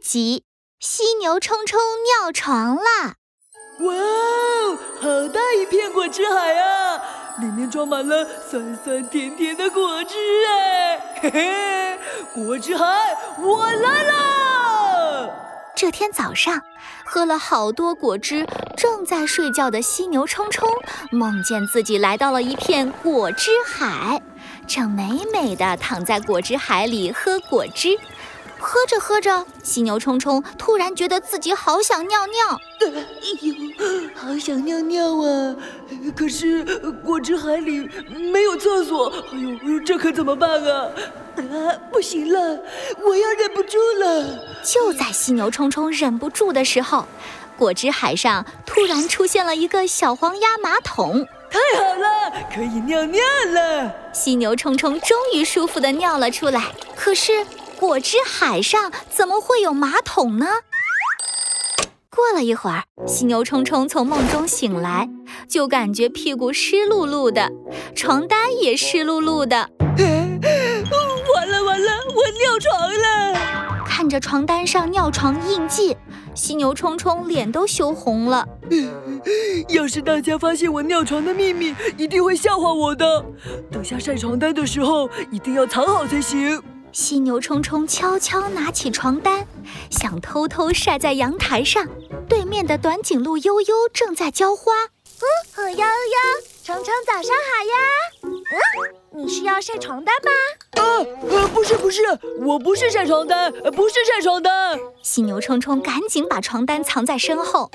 集：犀牛冲冲尿床啦！哇哦，好大一片果汁海啊！里面装满了酸酸甜甜的果汁哎，嘿嘿，果汁海，我来啦！这天早上，喝了好多果汁，正在睡觉的犀牛冲冲梦见自己来到了一片果汁海，正美美的躺在果汁海里喝果汁。喝着喝着，犀牛冲冲突然觉得自己好想尿尿。哎呦，好想尿尿啊！可是果汁海里没有厕所，哎呦，这可怎么办啊？啊，不行了，我要忍不住了！就在犀牛冲冲忍不住的时候，果汁海上突然出现了一个小黄鸭马桶。太好了，可以尿尿了！犀牛冲冲终于舒服的尿了出来。可是。果汁海上怎么会有马桶呢？过了一会儿，犀牛冲冲从梦中醒来，就感觉屁股湿漉漉的，床单也湿漉漉的。完了完了，我尿床了！看着床单上尿床印记，犀牛冲冲脸都羞红了。要是大家发现我尿床的秘密，一定会笑话我的。等下晒床单的时候，一定要藏好才行。犀牛冲冲悄悄拿起床单，想偷偷晒在阳台上。对面的短颈鹿悠悠正在浇花。嗯，和悠悠，冲冲早上好呀。嗯，你是要晒床单吗？啊，呃，不是不是，我不是晒床单，不是晒床单。犀牛冲冲赶紧把床单藏在身后。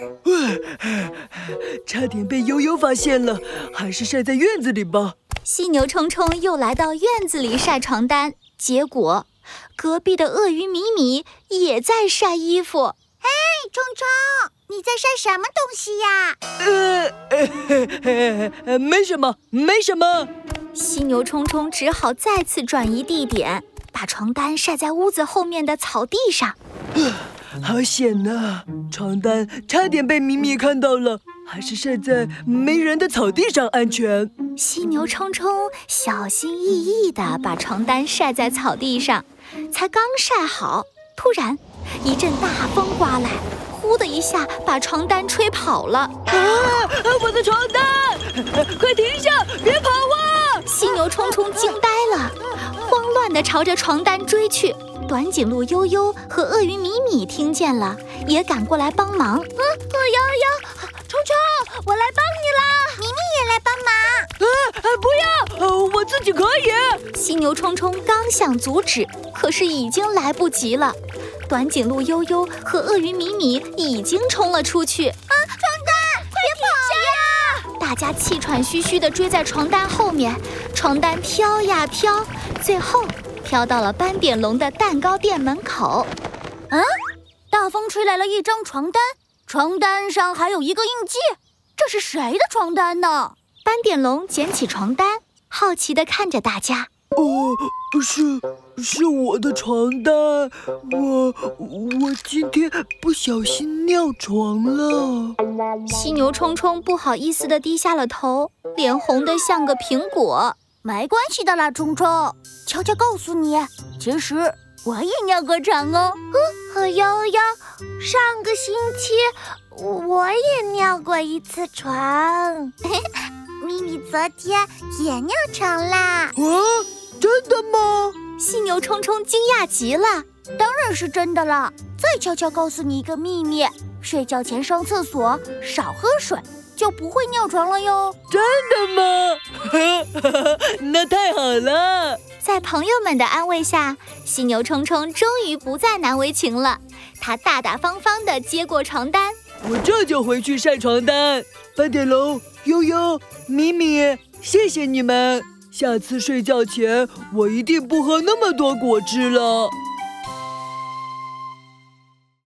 差点被悠悠发现了，还是晒在院子里吧。犀牛冲冲又来到院子里晒床单。结果，隔壁的鳄鱼米米也在晒衣服。嘿，冲冲，你在晒什么东西呀？呃，没什么，没什么。犀牛冲冲只好再次转移地点，把床单晒在屋子后面的草地上。好险呐！床单差点被米米看到了，还是晒在没人的草地上安全。犀牛冲冲小心翼翼地把床单晒在草地上，才刚晒好，突然一阵大风刮来，呼的一下把床单吹跑了。啊！我的床单！快停下，别跑啊！犀牛冲冲惊呆了，慌乱地朝着床单追去。短颈鹿悠悠和鳄鱼米米听见了，也赶过来帮忙。嗯，悠悠，冲冲，我来帮你啦！米米也来帮忙。啊，不要，我自己可以。犀牛冲冲刚想阻止，可是已经来不及了。短颈鹿悠悠和鳄鱼米米已经冲了出去。啊，床单，快跑呀！大家气喘吁吁地追在床单后面，床单飘呀飘，最后。飘到了斑点龙的蛋糕店门口。嗯，大风吹来了一张床单，床单上还有一个印记。这是谁的床单呢？斑点龙捡起床单，好奇地看着大家。哦，是是我的床单，我我今天不小心尿床了。犀牛冲冲不好意思地低下了头，脸红得像个苹果。没关系的啦，冲冲。悄悄告诉你，其实我也尿过床哦。嗯，和悠悠，上个星期我也尿过一次床。咪咪昨天也尿床啦。啊，真的吗？犀牛冲冲惊讶极了。当然是真的了。再悄悄告诉你一个秘密，睡觉前上厕所少喝水。就不会尿床了哟！真的吗？那太好了！在朋友们的安慰下，犀牛冲冲终于不再难为情了。他大大方方地接过床单，我这就回去晒床单。斑点龙、悠悠、米米，谢谢你们！下次睡觉前，我一定不喝那么多果汁了。